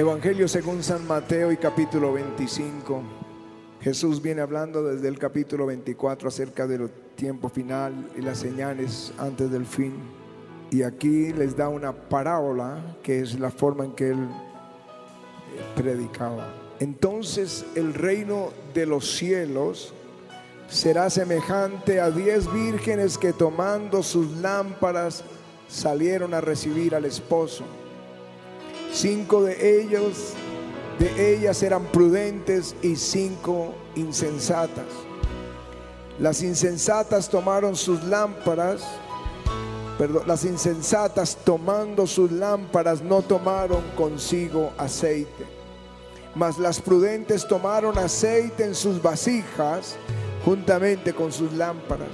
Evangelio según San Mateo y capítulo 25. Jesús viene hablando desde el capítulo 24 acerca del tiempo final y las señales antes del fin. Y aquí les da una parábola que es la forma en que él predicaba. Entonces el reino de los cielos será semejante a diez vírgenes que tomando sus lámparas salieron a recibir al esposo. Cinco de ellos, de ellas eran prudentes y cinco insensatas. Las insensatas tomaron sus lámparas, perdón, las insensatas tomando sus lámparas no tomaron consigo aceite. Mas las prudentes tomaron aceite en sus vasijas juntamente con sus lámparas.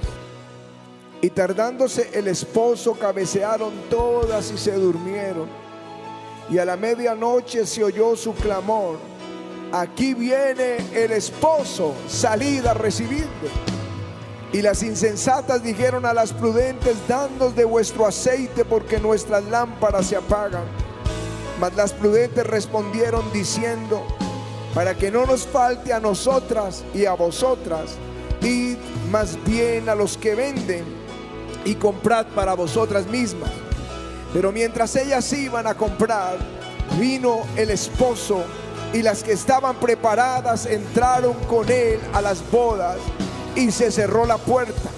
Y tardándose el esposo, cabecearon todas y se durmieron. Y a la medianoche se oyó su clamor. Aquí viene el esposo, salida a recibirle. Y las insensatas dijeron a las prudentes, danos de vuestro aceite porque nuestras lámparas se apagan. Mas las prudentes respondieron diciendo, para que no nos falte a nosotras y a vosotras, id más bien a los que venden y comprad para vosotras mismas. Pero mientras ellas iban a comprar, vino el esposo y las que estaban preparadas entraron con él a las bodas y se cerró la puerta.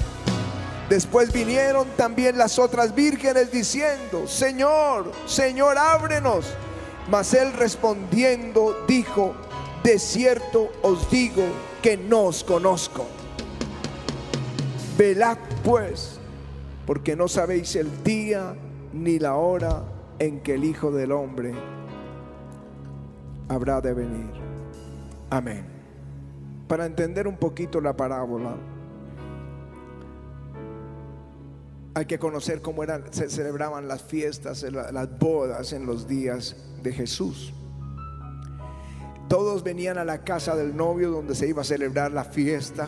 Después vinieron también las otras vírgenes diciendo, Señor, Señor, ábrenos. Mas él respondiendo dijo, de cierto os digo que no os conozco. Velad pues, porque no sabéis el día ni la hora en que el Hijo del Hombre habrá de venir. Amén. Para entender un poquito la parábola, hay que conocer cómo eran, se celebraban las fiestas, las bodas en los días de Jesús. Todos venían a la casa del novio donde se iba a celebrar la fiesta.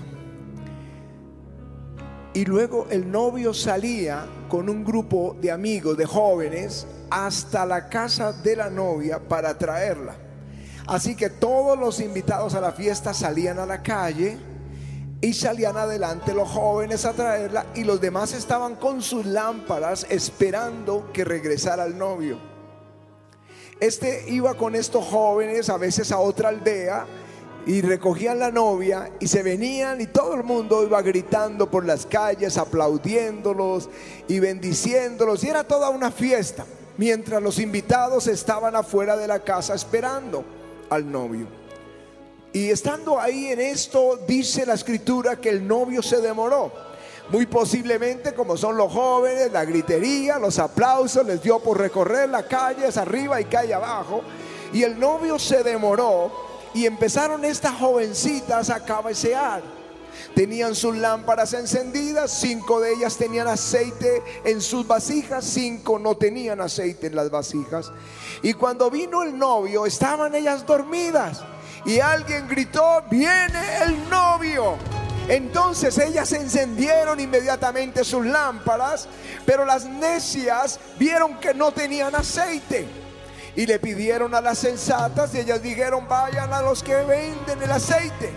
Y luego el novio salía con un grupo de amigos, de jóvenes, hasta la casa de la novia para traerla. Así que todos los invitados a la fiesta salían a la calle y salían adelante los jóvenes a traerla y los demás estaban con sus lámparas esperando que regresara el novio. Este iba con estos jóvenes a veces a otra aldea y recogían la novia y se venían y todo el mundo iba gritando por las calles, aplaudiéndolos y bendiciéndolos y era toda una fiesta, mientras los invitados estaban afuera de la casa esperando al novio. Y estando ahí en esto, dice la escritura que el novio se demoró. Muy posiblemente, como son los jóvenes, la gritería, los aplausos, les dio por recorrer la calle, arriba y calle abajo. Y el novio se demoró y empezaron estas jovencitas a cabecear. Tenían sus lámparas encendidas, cinco de ellas tenían aceite en sus vasijas, cinco no tenían aceite en las vasijas. Y cuando vino el novio, estaban ellas dormidas. Y alguien gritó, viene el novio. Entonces ellas encendieron inmediatamente sus lámparas, pero las necias vieron que no tenían aceite. Y le pidieron a las sensatas y ellas dijeron, vayan a los que venden el aceite.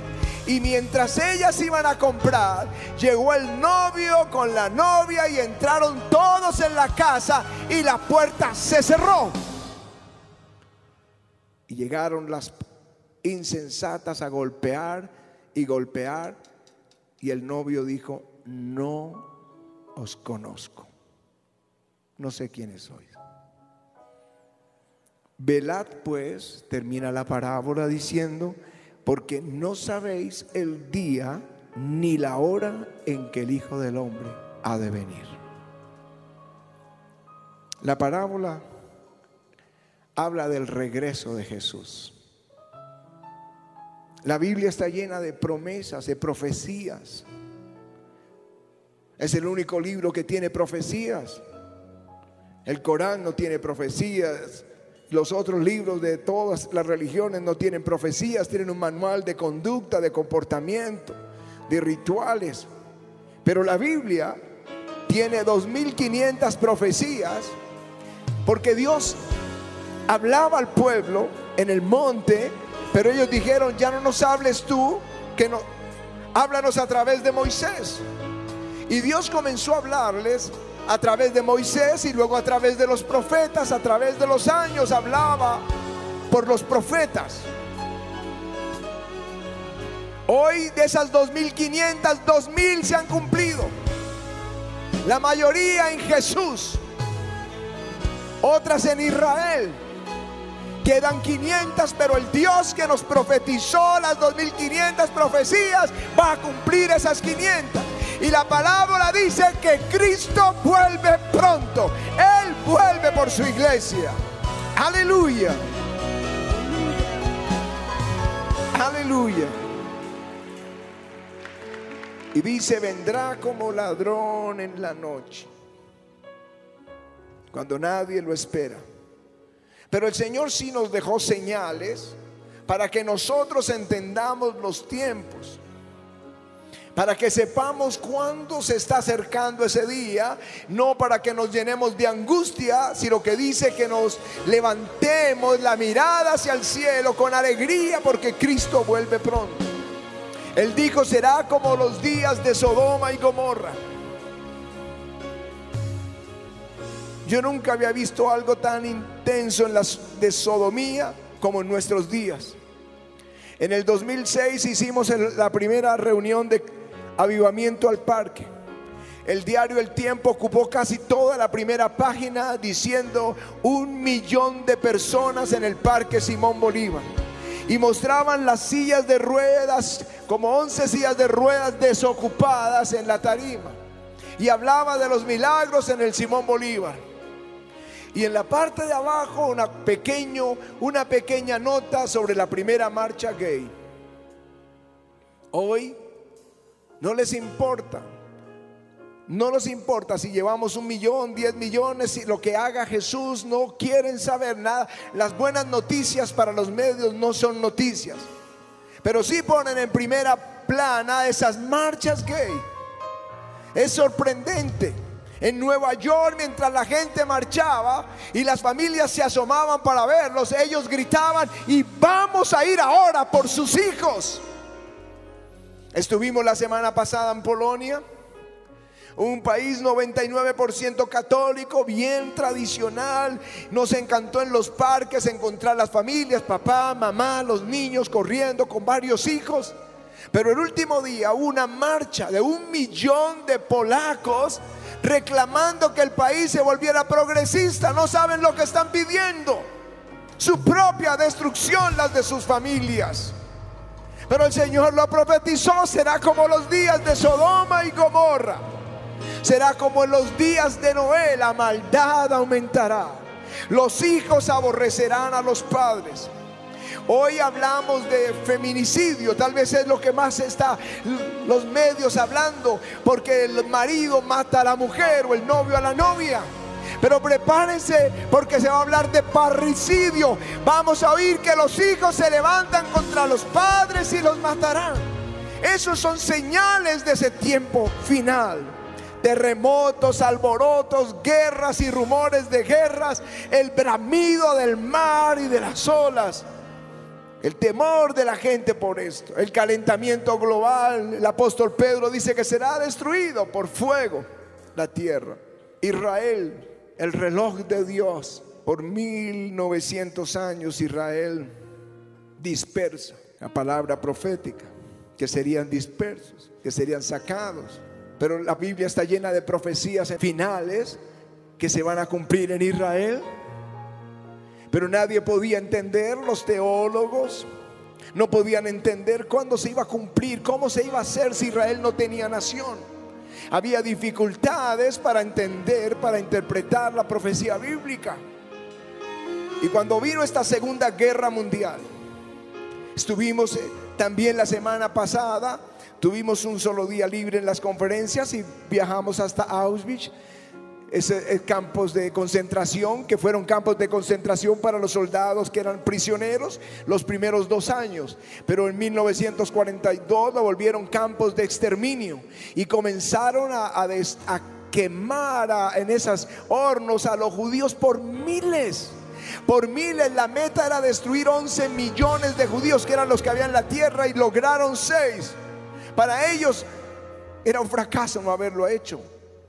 Y mientras ellas iban a comprar, llegó el novio con la novia y entraron todos en la casa y la puerta se cerró. Y llegaron las insensatas a golpear y golpear. Y el novio dijo, no os conozco. No sé quiénes sois. Velad pues, termina la parábola diciendo, porque no sabéis el día ni la hora en que el Hijo del Hombre ha de venir. La parábola habla del regreso de Jesús. La Biblia está llena de promesas, de profecías. Es el único libro que tiene profecías. El Corán no tiene profecías. Los otros libros de todas las religiones no tienen profecías, tienen un manual de conducta, de comportamiento, de rituales. Pero la Biblia tiene 2500 profecías porque Dios hablaba al pueblo en el monte, pero ellos dijeron, ya no nos hables tú, que no, háblanos a través de Moisés. Y Dios comenzó a hablarles a través de Moisés y luego a través de los profetas, a través de los años hablaba por los profetas. Hoy de esas 2.500, 2.000 se han cumplido. La mayoría en Jesús, otras en Israel. Quedan 500, pero el Dios que nos profetizó las 2.500 profecías va a cumplir esas 500. Y la palabra dice que Cristo vuelve pronto. Él vuelve por su iglesia. Aleluya. Aleluya. Y dice, vendrá como ladrón en la noche, cuando nadie lo espera. Pero el Señor sí nos dejó señales para que nosotros entendamos los tiempos para que sepamos cuándo se está acercando ese día, no para que nos llenemos de angustia, sino que dice que nos levantemos la mirada hacia el cielo con alegría porque Cristo vuelve pronto. Él dijo, será como los días de Sodoma y Gomorra. Yo nunca había visto algo tan intenso en las de sodomía como en nuestros días. En el 2006 hicimos la primera reunión de avivamiento al parque. El diario El Tiempo ocupó casi toda la primera página diciendo un millón de personas en el parque Simón Bolívar. Y mostraban las sillas de ruedas, como 11 sillas de ruedas desocupadas en la tarima. Y hablaba de los milagros en el Simón Bolívar. Y en la parte de abajo una, pequeño, una pequeña nota sobre la primera marcha gay. Hoy no les importa. No les importa si llevamos un millón, diez millones, si lo que haga Jesús, no quieren saber nada. Las buenas noticias para los medios no son noticias. Pero sí ponen en primera plana esas marchas gay. Es sorprendente. En Nueva York, mientras la gente marchaba y las familias se asomaban para verlos, ellos gritaban, y vamos a ir ahora por sus hijos. Estuvimos la semana pasada en Polonia, un país 99% católico, bien tradicional. Nos encantó en los parques encontrar las familias, papá, mamá, los niños corriendo con varios hijos. Pero el último día una marcha de un millón de polacos reclamando que el país se volviera progresista. No saben lo que están pidiendo. Su propia destrucción, las de sus familias. Pero el Señor lo profetizó, será como los días de Sodoma y Gomorra. Será como en los días de Noé, la maldad aumentará. Los hijos aborrecerán a los padres. Hoy hablamos de feminicidio, tal vez es lo que más está los medios hablando, porque el marido mata a la mujer o el novio a la novia. Pero prepárense porque se va a hablar de parricidio. Vamos a oír que los hijos se levantan contra los padres y los matarán. Esos son señales de ese tiempo final. Terremotos, alborotos, guerras y rumores de guerras, el bramido del mar y de las olas. El temor de la gente por esto, el calentamiento global. El apóstol Pedro dice que será destruido por fuego la tierra. Israel el reloj de Dios. Por 1900 años Israel dispersa, la palabra profética, que serían dispersos, que serían sacados. Pero la Biblia está llena de profecías finales que se van a cumplir en Israel. Pero nadie podía entender, los teólogos no podían entender cuándo se iba a cumplir, cómo se iba a hacer si Israel no tenía nación. Había dificultades para entender, para interpretar la profecía bíblica. Y cuando vino esta Segunda Guerra Mundial, estuvimos eh, también la semana pasada, tuvimos un solo día libre en las conferencias y viajamos hasta Auschwitz ese, campos de concentración, que fueron campos de concentración para los soldados que eran prisioneros los primeros dos años. Pero en 1942 lo volvieron campos de exterminio y comenzaron a, quemar en esos hornos a los judíos por miles. Por miles la meta era destruir 11 millones de judíos que eran los que habían en la tierra y lograron 6. Para ellos era un fracaso no haberlo hecho.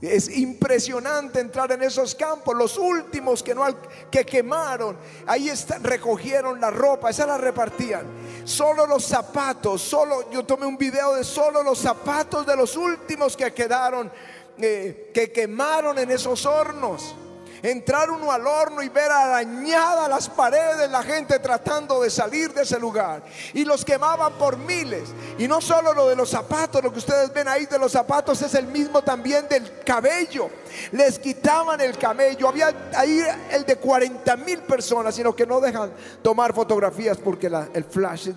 Es impresionante entrar en esos campos. Los últimos que no que quemaron, ahí están, recogieron la ropa, esa la repartían. Solo los zapatos, solo yo tomé un video de solo los zapatos de los últimos que quedaron, eh, que quemaron en esos hornos entrar uno al horno y ver arañadas las paredes, la gente tratando de salir de ese lugar. Y los quemaban por miles. Y no solo lo de los zapatos, lo que ustedes ven ahí de los zapatos es el mismo también del cabello. Les quitaban el cabello. Había ahí el de 40 mil personas, sino que no dejan tomar fotografías porque el flash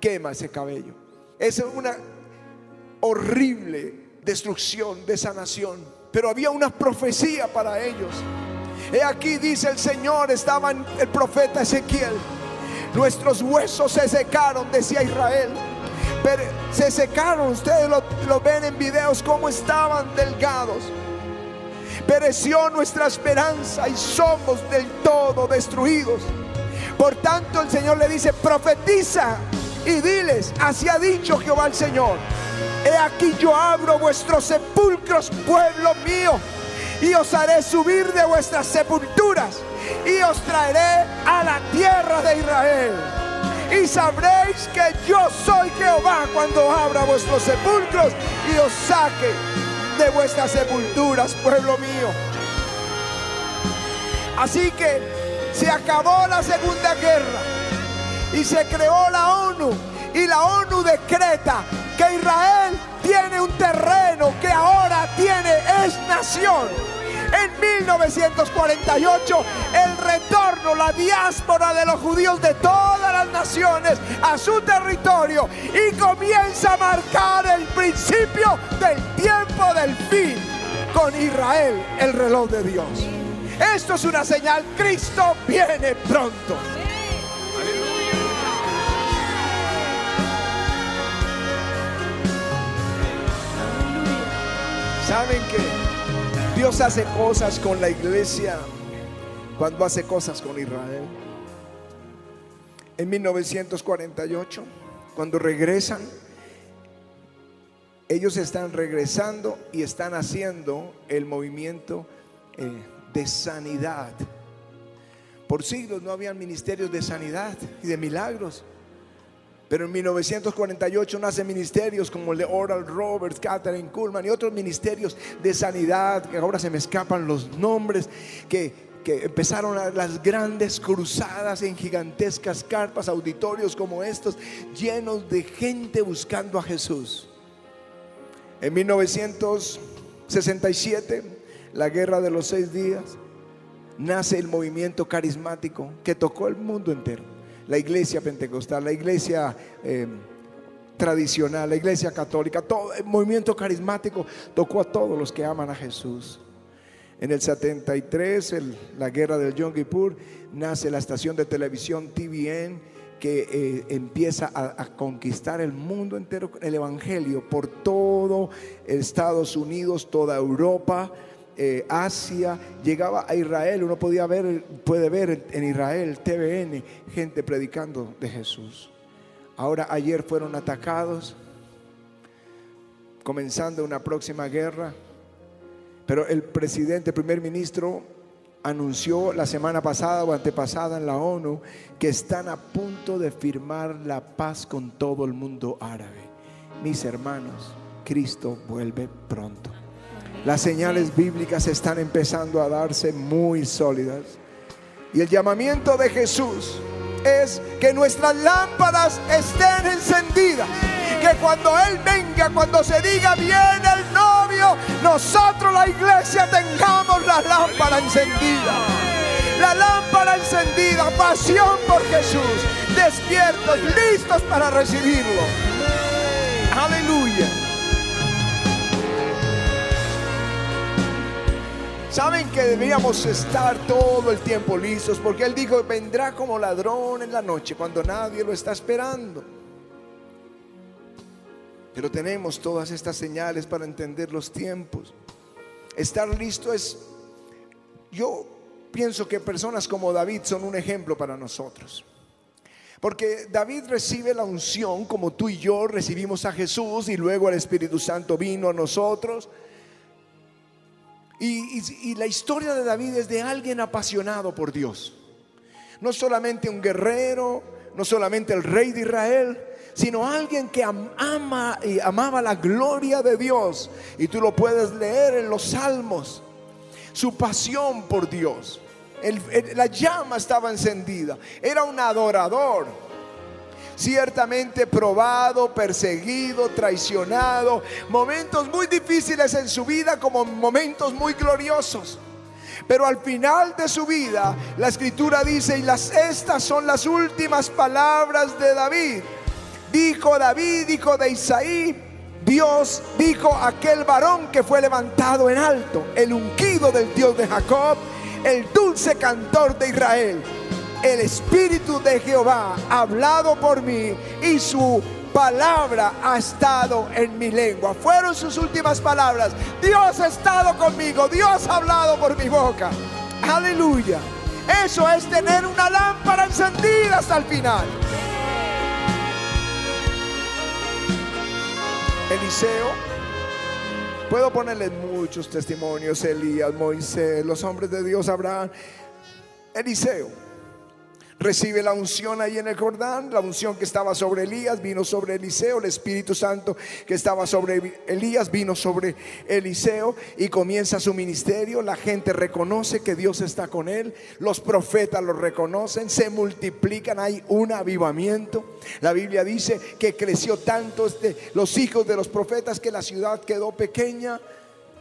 quema ese cabello. Es una horrible destrucción de esa nación. Pero había una profecía para ellos. He aquí dice el Señor, estaba el profeta Ezequiel. Nuestros huesos se secaron, decía Israel. Pero se secaron, ustedes lo, lo ven en videos como estaban delgados. Pereció nuestra esperanza y somos del todo destruidos. Por tanto el Señor le dice, profetiza y diles, así ha dicho Jehová el Señor. He aquí yo abro vuestros sepulcros, pueblo mío y os haré subir de vuestras sepulturas y os traeré a la tierra de Israel. Y sabréis que yo soy Jehová cuando abra vuestros sepulcros y os saque de vuestras sepulturas, pueblo mío. Así que se acabó la segunda guerra y se creó la ONU y la ONU decreta que Israel tiene un terreno que ahora tiene, es nación. En 1948, el retorno, la diáspora de los judíos de todas las naciones a su territorio y comienza a marcar el principio del tiempo del fin con Israel, el reloj de Dios. Esto es una señal, Cristo viene pronto. ¿Saben que Dios hace cosas con la iglesia cuando hace cosas con Israel? En 1948, cuando regresan, ellos están regresando y están haciendo el movimiento eh, de sanidad. Por siglos no habían ministerios de sanidad y de milagros. Pero en 1948 nacen ministerios como el de Oral Roberts, Catherine Kuhlman y otros ministerios de sanidad, que ahora se me escapan los nombres, que, que empezaron las grandes cruzadas en gigantescas carpas, auditorios como estos, llenos de gente buscando a Jesús. En 1967, la guerra de los seis días, nace el movimiento carismático que tocó el mundo entero la iglesia pentecostal, la iglesia eh, tradicional, la iglesia católica, todo el movimiento carismático tocó a todos los que aman a Jesús. En el 73, la guerra del Yom Kippur, nace la estación de televisión TVN que eh, empieza a, conquistar el mundo entero, el Evangelio por todo Estados Unidos, toda Europa. Eh, Asia, llegaba a Israel, uno podía ver, puede ver en Israel, TVN, gente predicando de Jesús. Ahora ayer fueron atacados, comenzando una próxima guerra, pero el presidente, el primer ministro, anunció la semana pasada o antepasada en la ONU que están a punto de firmar la paz con todo el mundo árabe. Mis hermanos, Cristo vuelve pronto. Las señales bíblicas están empezando a darse muy sólidas. Y el llamamiento de Jesús es que nuestras lámparas estén encendidas. Que cuando Él venga, cuando se diga viene el novio, nosotros la iglesia tengamos la lámpara encendida. La lámpara encendida, pasión por Jesús, despiertos, listos para recibirlo. Aleluya. Saben que debíamos estar todo el tiempo listos porque Él dijo, vendrá como ladrón en la noche cuando nadie lo está esperando. Pero tenemos todas estas señales para entender los tiempos. Estar listo es, yo pienso que personas como David son un ejemplo para nosotros. Porque David recibe la unción como tú y yo recibimos a Jesús y luego el Espíritu Santo vino a nosotros. Y, la historia de David es de alguien apasionado por Dios. No solamente un guerrero, no solamente el rey de Israel, sino alguien que ama y amaba la gloria de Dios. Y tú lo puedes leer en los salmos. Su pasión por Dios la llama estaba encendida. Era un adorador. Ciertamente probado, perseguido, traicionado. Momentos muy difíciles en su vida como momentos muy gloriosos. Pero al final de su vida, la escritura dice, y las, estas son las últimas palabras de David. Dijo David, dijo de Isaí, Dios dijo aquel varón que fue levantado en alto, el ungido del Dios de Jacob, el dulce cantor de Israel. El Espíritu de Jehová ha hablado por mí y su palabra ha estado en mi lengua. Fueron sus últimas palabras. Dios ha estado conmigo. Dios ha hablado por mi boca. Aleluya. Eso es tener una lámpara encendida hasta el final. Eliseo Puedo ponerle muchos testimonios, Elías, Moisés, los hombres de Dios, Abraham, Eliseo recibe la unción ahí en el Jordán, la unción que estaba sobre Elías vino sobre Eliseo, el Espíritu Santo que estaba sobre Elías vino sobre Eliseo y comienza su ministerio, la gente reconoce que Dios está con él, los profetas lo reconocen, se multiplican, hay un avivamiento. La Biblia dice que creció tanto este, los hijos de los profetas que la ciudad quedó pequeña.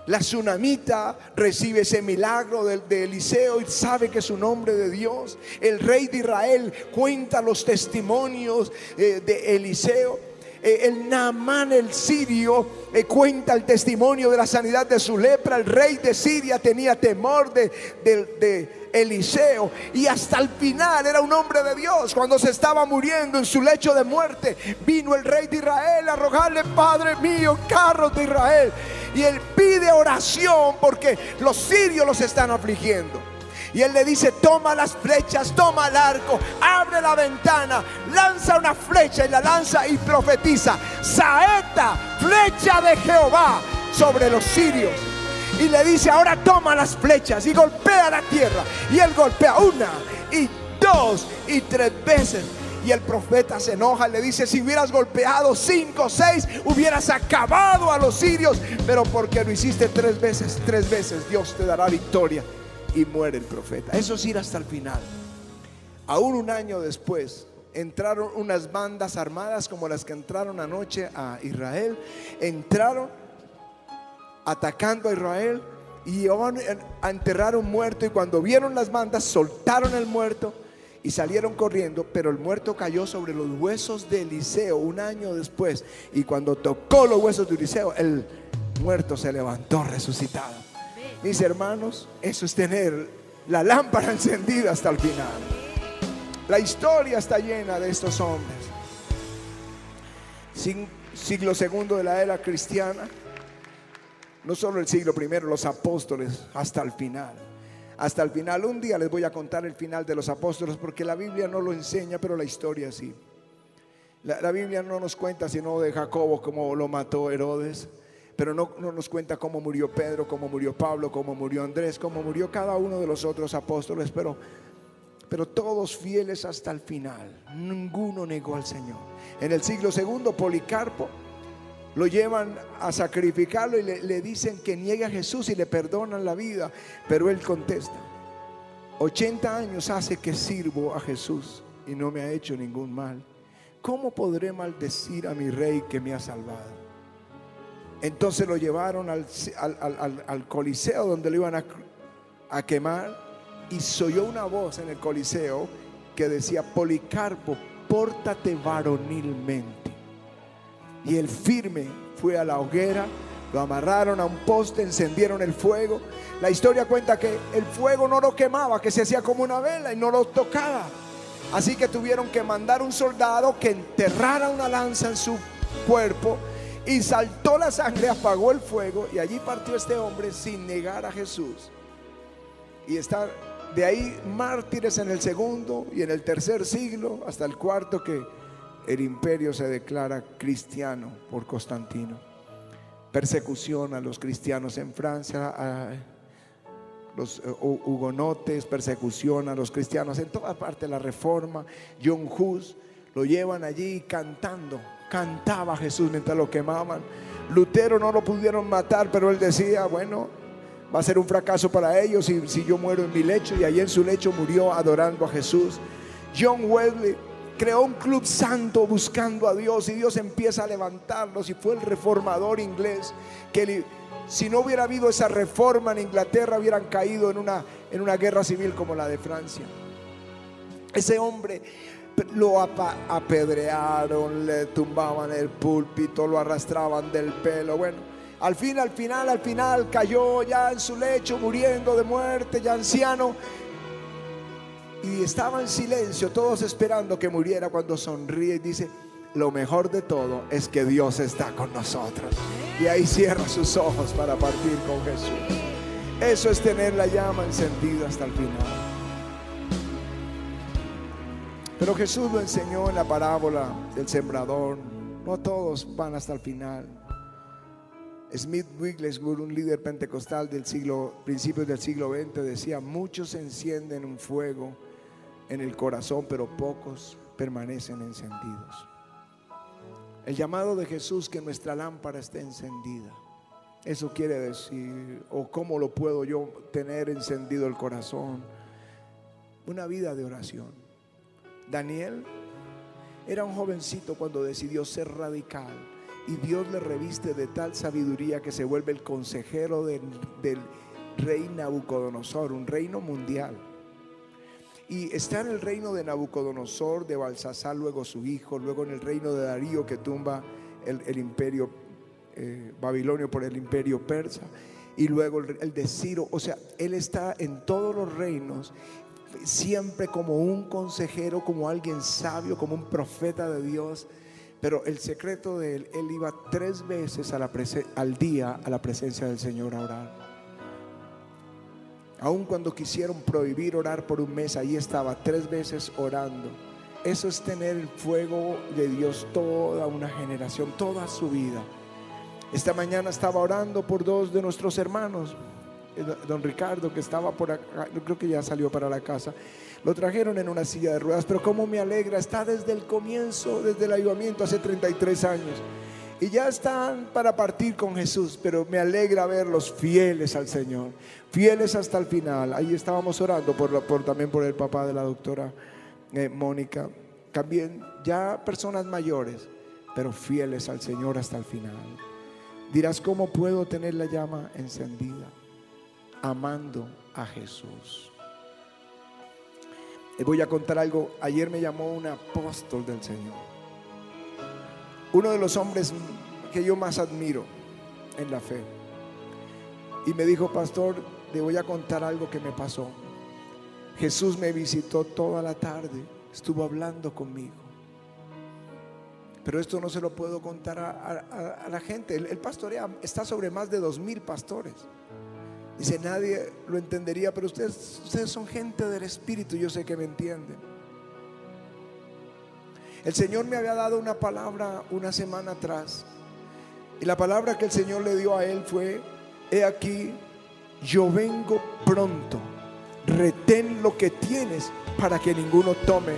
La tsunamita recibe ese milagro de, Eliseo y sabe que es un hombre de Dios. El rey de Israel cuenta los testimonios eh, de Eliseo. Eh, el Naamán el sirio eh, cuenta el testimonio de la sanidad de su lepra. El rey de Siria tenía temor de, de Eliseo y hasta el final era un hombre de Dios. Cuando se estaba muriendo en su lecho de muerte, vino el rey de Israel a rogarle, Padre mío, carros de Israel. Y él pide oración porque los sirios los están afligiendo. Y él le dice, toma las flechas, toma el arco, abre la ventana, lanza una flecha y la lanza y profetiza, saeta, flecha de Jehová sobre los sirios. Y le dice, ahora toma las flechas y golpea la tierra. Y él golpea una y dos y tres veces. Y el profeta se enoja le dice, si hubieras golpeado cinco o seis, hubieras acabado a los sirios. Pero porque lo hiciste tres veces, tres veces, Dios te dará victoria. Y muere el profeta. Eso es ir hasta el final. Aún un año después, entraron unas bandas armadas como las que entraron anoche a Israel. Entraron atacando a Israel y un muerto. Y cuando vieron las bandas, soltaron el muerto y salieron corriendo, pero el muerto cayó sobre los huesos de Eliseo un año después. Y cuando tocó los huesos de Eliseo, el muerto se levantó resucitado. Mis hermanos, eso es tener la lámpara encendida hasta el final. La historia está llena de estos hombres. siglo segundo de la era cristiana, no solo el siglo primero, los apóstoles, hasta el final hasta el final. Un día les voy a contar el final de los apóstoles porque la Biblia no lo enseña, pero la historia sí. La, Biblia no nos cuenta sino de Jacobo, cómo lo mató Herodes, pero no, no, nos cuenta cómo murió Pedro, cómo murió Pablo, cómo murió Andrés, cómo murió cada uno de los otros apóstoles, pero, pero todos fieles hasta el final. Ninguno negó al Señor. En el siglo segundo, Policarpo lo llevan a sacrificarlo y le, dicen que niegue a Jesús y le perdonan la vida. Pero él contesta, 80 años hace que sirvo a Jesús y no me ha hecho ningún mal. ¿Cómo podré maldecir a mi rey que me ha salvado? Entonces lo llevaron al, coliseo donde lo iban a, a quemar y se oyó una voz en el coliseo que decía, Policarpo, pórtate varonilmente. Y el firme fue a la hoguera, lo amarraron a un poste, encendieron el fuego. La historia cuenta que el fuego no lo quemaba, que se hacía como una vela y no lo tocaba. Así que tuvieron que mandar un soldado que enterrara una lanza en su cuerpo y saltó la sangre, apagó el fuego y allí partió este hombre sin negar a Jesús. Y está De ahí mártires en el segundo y en el tercer siglo, hasta el cuarto que el imperio se declara cristiano por Constantino. Persecución a los cristianos en Francia, a los eh, hugonotes, persecución a los cristianos en toda parte, la reforma. John Hus lo llevan allí cantando, cantaba Jesús mientras lo quemaban. Lutero no lo pudieron matar, pero él decía, bueno, va a ser un fracaso para ellos si, si yo muero en mi lecho y allí en su lecho murió adorando a Jesús. John Wesley creó un club santo buscando a Dios y Dios empieza a levantarlos y fue el reformador inglés que si no hubiera habido esa reforma en Inglaterra hubieran caído en una, en una guerra civil como la de Francia. Ese hombre lo apedrearon, le tumbaban el púlpito, lo arrastraban del pelo. Bueno, al fin, al final, al final cayó ya en su lecho, muriendo de muerte, ya anciano. Y estaba en silencio, todos esperando que muriera cuando sonríe y dice, lo mejor de todo es que Dios está con nosotros. Y ahí cierra sus ojos para partir con Jesús. Eso es tener la llama encendida hasta el final. Pero Jesús lo enseñó en la parábola del sembrador. No todos van hasta el final. Smith Wigglesworth, un líder pentecostal del siglo, principios del siglo XX, decía, muchos encienden un fuego en el corazón, pero pocos permanecen encendidos. El llamado de Jesús que nuestra lámpara esté encendida. Eso quiere decir, o cómo lo puedo yo tener encendido el corazón. Una vida de oración. Daniel era un jovencito cuando decidió ser radical y Dios le reviste de tal sabiduría que se vuelve el consejero del, rey Nabucodonosor, un reino mundial. Y está en el reino de Nabucodonosor, de Balsasar, luego su hijo, luego en el reino de Darío que tumba el, imperio eh, babilonio por el imperio persa, y luego el, el de Ciro. O sea, él está en todos los reinos, siempre como un consejero, como alguien sabio, como un profeta de Dios pero el secreto de él, él iba tres veces al día a la presencia del Señor a orar. Aun cuando quisieron prohibir orar por un mes, ahí estaba tres veces orando. Eso es tener el fuego de Dios toda una generación, toda su vida. Esta mañana estaba orando por dos de nuestros hermanos, don Ricardo, que estaba por acá, yo creo que ya salió para la casa. Lo trajeron en una silla de ruedas, pero cómo me alegra, está desde el comienzo, desde el ayudamiento hace 33 años. Y ya están para partir con Jesús, pero me alegra verlos fieles al Señor, fieles hasta el final. Ahí estábamos orando por, por también por el papá de la doctora eh, Mónica. También ya personas mayores, pero fieles al Señor hasta el final. Dirás, ¿cómo puedo tener la llama encendida? Amando a Jesús. Les voy a contar algo. Ayer me llamó un apóstol del Señor. Uno de los hombres que yo más admiro en la fe. Y me dijo, pastor, le voy a contar algo que me pasó. Jesús me visitó toda la tarde, estuvo hablando conmigo. Pero esto no se lo puedo contar a, la gente. El, el pastorea está sobre más de dos mil pastores. Dice, nadie lo entendería, pero ustedes, ustedes son gente del Espíritu, yo sé que me entienden. El Señor me había dado una palabra una semana atrás. Y la palabra que el Señor le dio a él fue, he aquí, yo vengo pronto. Retén lo que tienes para que ninguno tome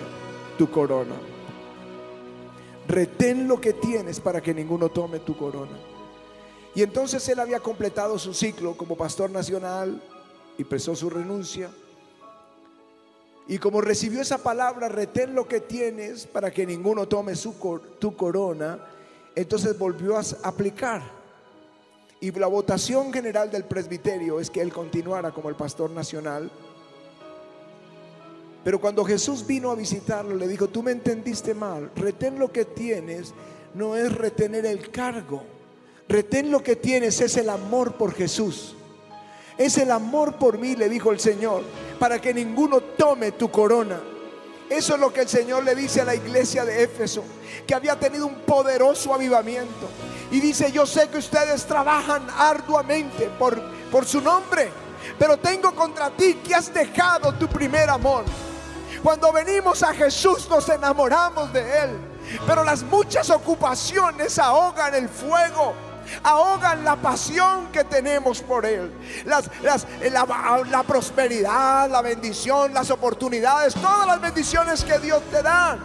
tu corona. Retén lo que tienes para que ninguno tome tu corona. Y entonces él había completado su ciclo como pastor nacional y presó su renuncia. Y como recibió esa palabra, retén lo que tienes para que ninguno tome su, tu corona, entonces volvió a aplicar. Y la votación general del presbiterio es que él continuara como el pastor nacional. Pero cuando Jesús vino a visitarlo, le dijo, tú me entendiste mal, retén lo que tienes, no es retener el cargo. Retén lo que tienes, es el amor por Jesús. Es el amor por mí, le dijo el Señor, para que ninguno tome tu corona. Eso es lo que el Señor le dice a la iglesia de Éfeso, que había tenido un poderoso avivamiento. Y dice, yo sé que ustedes trabajan arduamente por, por su nombre, Pero tengo contra ti que has dejado tu primer amor. Cuando venimos a Jesús nos enamoramos de Él. Pero las muchas ocupaciones ahogan el fuego ahogan la pasión que tenemos por Él. Las, la, la, prosperidad, la bendición, las oportunidades, todas las bendiciones que Dios te da.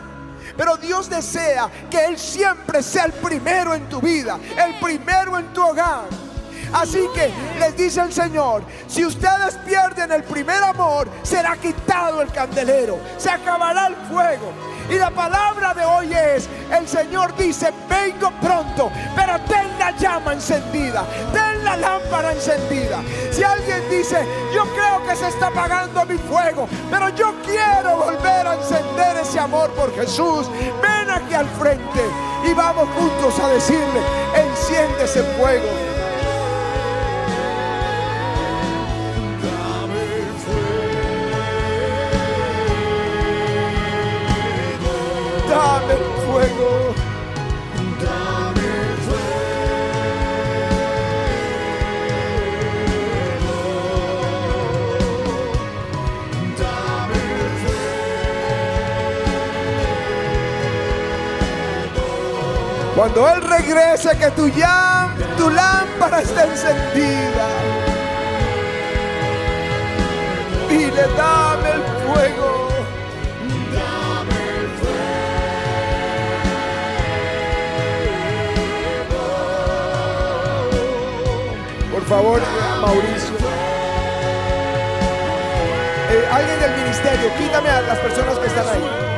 Pero Dios desea que Él siempre sea el primero en tu vida, el primero en tu hogar. Así que les dice el Señor, si ustedes pierden el primer amor, será quitado el candelero, se acabará el fuego. Y la palabra de hoy es, el Señor dice, vengo pronto, pero ten la llama encendida, ten la lámpara encendida. Si alguien dice, yo creo que se está apagando mi fuego, pero yo quiero volver a encender ese amor por Jesús, ven aquí al frente y vamos juntos a decirle, enciende ese fuego. Cuando Él regrese, que tu, llam, tu lámpara esté encendida. Dile, dame el fuego. favor, Mauricio. Eh, alguien del ministerio, quítame a las personas que están ahí.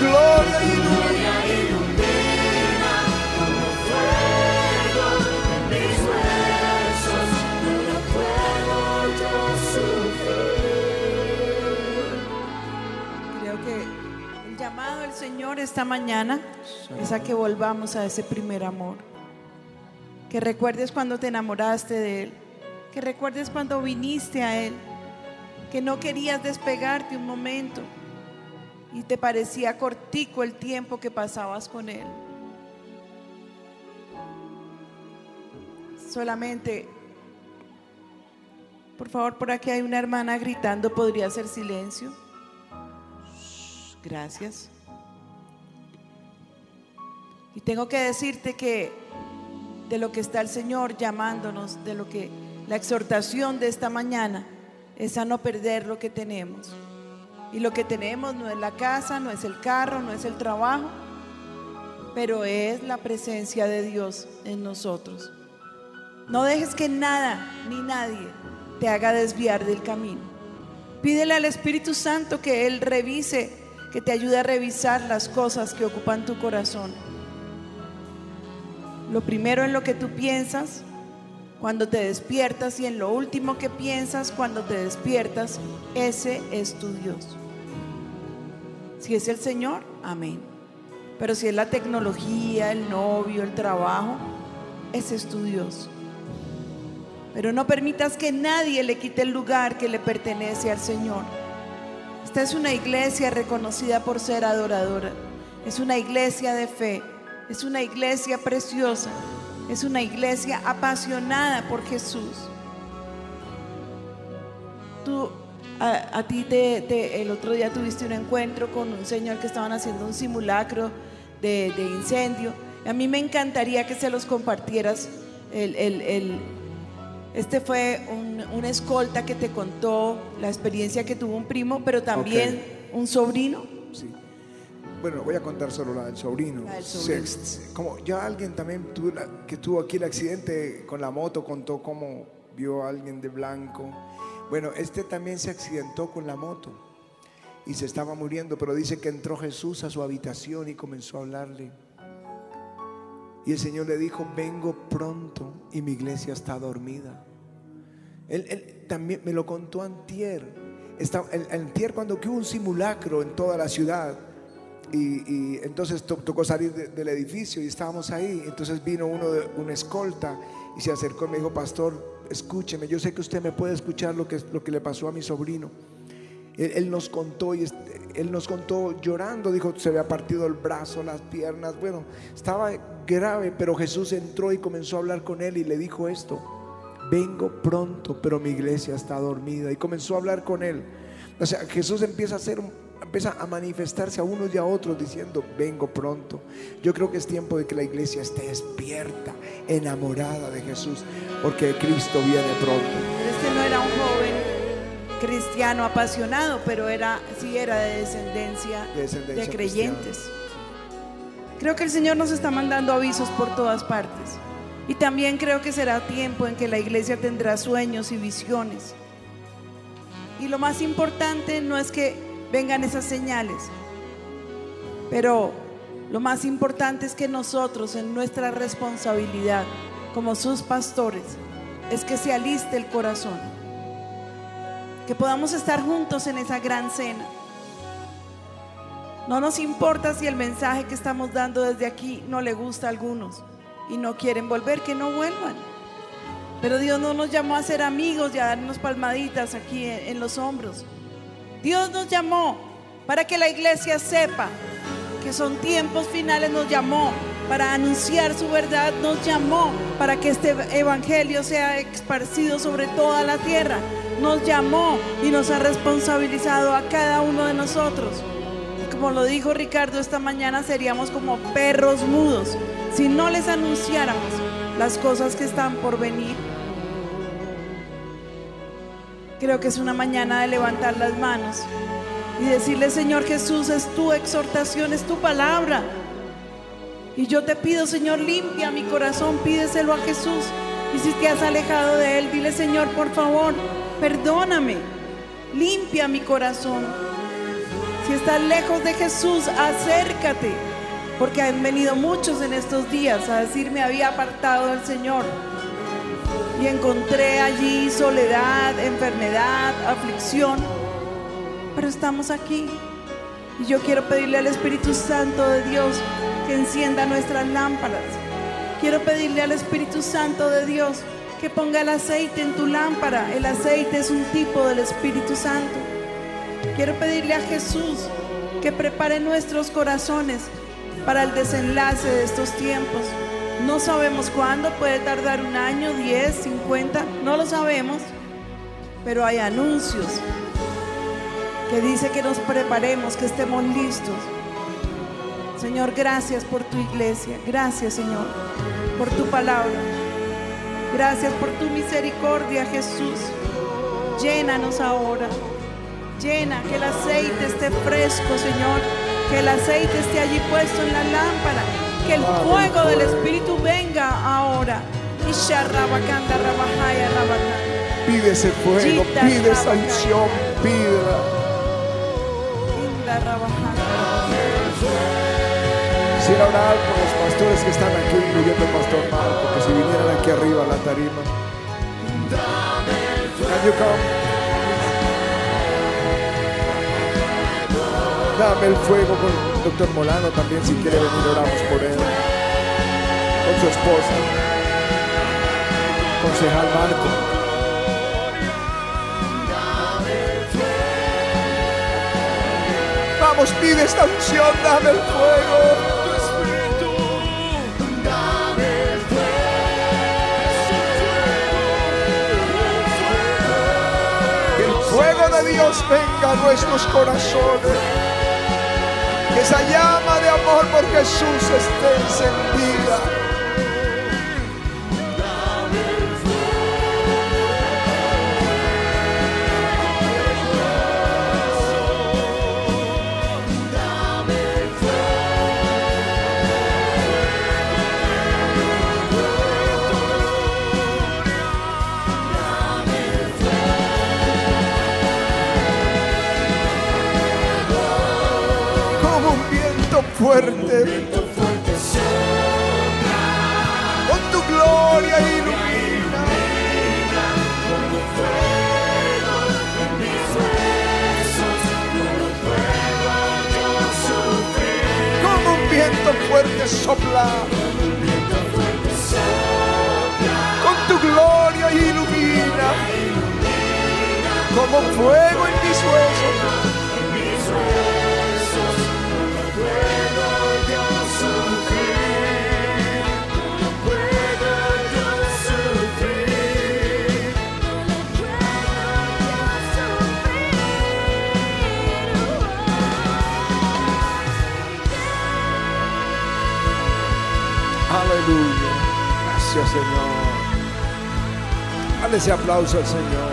Con tu gloria ilumina. Señor esta mañana es a que volvamos a ese primer amor. Que recuerdes cuando te enamoraste de Él. Que recuerdes cuando viniste a Él. Que no querías despegarte un momento y te parecía cortico el tiempo que pasabas con Él. Solamente, por favor, por aquí hay una hermana gritando, ¿podría hacer silencio? Gracias. Y tengo que decirte que de lo que está el Señor llamándonos, de lo que la exhortación de esta mañana es a no perder lo que tenemos. Y lo que tenemos no es la casa, no es el carro, no es el trabajo, pero es la presencia de Dios en nosotros. No dejes que nada ni nadie te haga desviar del camino. Pídele al Espíritu Santo que Él revise, que te ayude a revisar las cosas que ocupan tu corazón lo primero en lo que tú piensas cuando te despiertas y en lo último que piensas cuando te despiertas, ese es tu Dios. Si es el Señor, amén. Pero si es la tecnología, el novio, el trabajo, ese es tu Dios. Pero no permitas que nadie le quite el lugar que le pertenece al Señor. Esta es una iglesia reconocida por ser adoradora. Es una iglesia de fe. Es una iglesia preciosa. Es una iglesia apasionada por Jesús. Tú, a, a ti te, te- el otro día tuviste un encuentro con un señor que estaban haciendo un simulacro de, de incendio. A mí me encantaría que se los compartieras. El, el- el- este fue un, un escolta que te contó la experiencia que tuvo un primo, pero también un sobrino. Sí. Bueno, voy a contar solo la del sobrino. La del sobrino. Sext- Como ya alguien también tuvo la- que tuvo aquí el accidente con la moto, contó cómo vio a alguien de blanco. Bueno, este también se accidentó con la moto y se estaba muriendo, pero dice que entró Jesús a su habitación y comenzó a hablarle. Y el Señor le dijo, vengo pronto y mi iglesia está dormida. Él, él también me lo contó antier. Está, el, antier cuando hubo un simulacro en toda la ciudad. Y, entonces to- tocó salir de- del edificio y estábamos ahí. Entonces vino uno de una escolta y se acercó y me dijo, pastor, escúcheme, yo sé que usted me puede escuchar lo que, lo que le pasó a mi sobrino. Él, nos contó y él nos contó llorando, dijo, se había partido el brazo, las piernas, bueno, estaba grave, pero Jesús entró y comenzó a hablar con él y le dijo esto, vengo pronto, pero mi iglesia está dormida y comenzó a hablar con él. O sea, Jesús empieza a hacer empieza a manifestarse a unos y a otros diciendo, vengo pronto. Yo creo que es tiempo de que la iglesia esté despierta, enamorada de Jesús, porque Cristo viene pronto. Este no era un joven cristiano apasionado, pero era, sí era de descendencia De descendencia de creyentes. Creo que el Señor nos está mandando avisos por todas partes. Y también creo que será tiempo en que la iglesia tendrá sueños y visiones. Y lo más importante no es que vengan esas señales, pero lo más importante es que nosotros en nuestra responsabilidad como sus pastores es que se aliste el corazón, que podamos estar juntos en esa gran cena. No nos importa si el mensaje que estamos dando desde aquí no le gusta a algunos y no quieren volver, que no vuelvan. Pero Dios no nos llamó a ser amigos y a darnos palmaditas aquí en, los hombros. Dios nos llamó para que la iglesia sepa que son tiempos finales, nos llamó para anunciar su verdad, nos llamó para que este evangelio sea esparcido sobre toda la tierra, nos llamó y nos ha responsabilizado a cada uno de nosotros. Como lo dijo Ricardo esta mañana, seríamos como perros mudos si no les anunciáramos las cosas que están por venir. Creo que es una mañana de levantar las manos y decirle, Señor Jesús, es tu exhortación, es tu palabra. Y yo te pido, Señor, limpia mi corazón, pídeselo a Jesús. Y si te has alejado de Él, dile, Señor, por favor, perdóname, limpia mi corazón. Si estás lejos de Jesús, acércate, porque han venido muchos en estos días a decirme había apartado del Señor. Y encontré allí soledad, enfermedad, aflicción. Pero estamos aquí. Y yo quiero pedirle al Espíritu Santo de Dios que encienda nuestras lámparas. Quiero pedirle al Espíritu Santo de Dios que ponga el aceite en tu lámpara. El aceite es un tipo del Espíritu Santo. Quiero pedirle a Jesús que prepare nuestros corazones para el desenlace de estos tiempos. No sabemos cuándo, puede tardar un año, 10, 50, no lo sabemos, pero hay anuncios que dice que nos preparemos, que estemos listos. Señor, gracias por tu iglesia, gracias Señor por tu palabra, gracias por tu misericordia Jesús. Llénanos ahora, llena, que el aceite esté fresco Señor, que el aceite esté allí puesto en la lámpara, que el fuego del Espíritu venga ahora. Pide ese fuego, pide esa unción, pídela. Quisiera orar por los pastores que están aquí, incluyendo el pastor Marco, que si vinieran aquí arriba a la tarima. Can you come? Dame el fuego con el doctor Molano también, si quiere venir, oramos por él. Con su esposa. Concejal Marco. Vamos, pide esta unción, dame el fuego. Dios venga a nuestros corazones. Esa llama de amor por Jesús esté encendida. Fuerte. Con tu gloria ilumina. Como un viento fuerte sopla. Con tu gloria ilumina. Como fuego en mis huesos. Señor. Dale ese aplauso al Señor.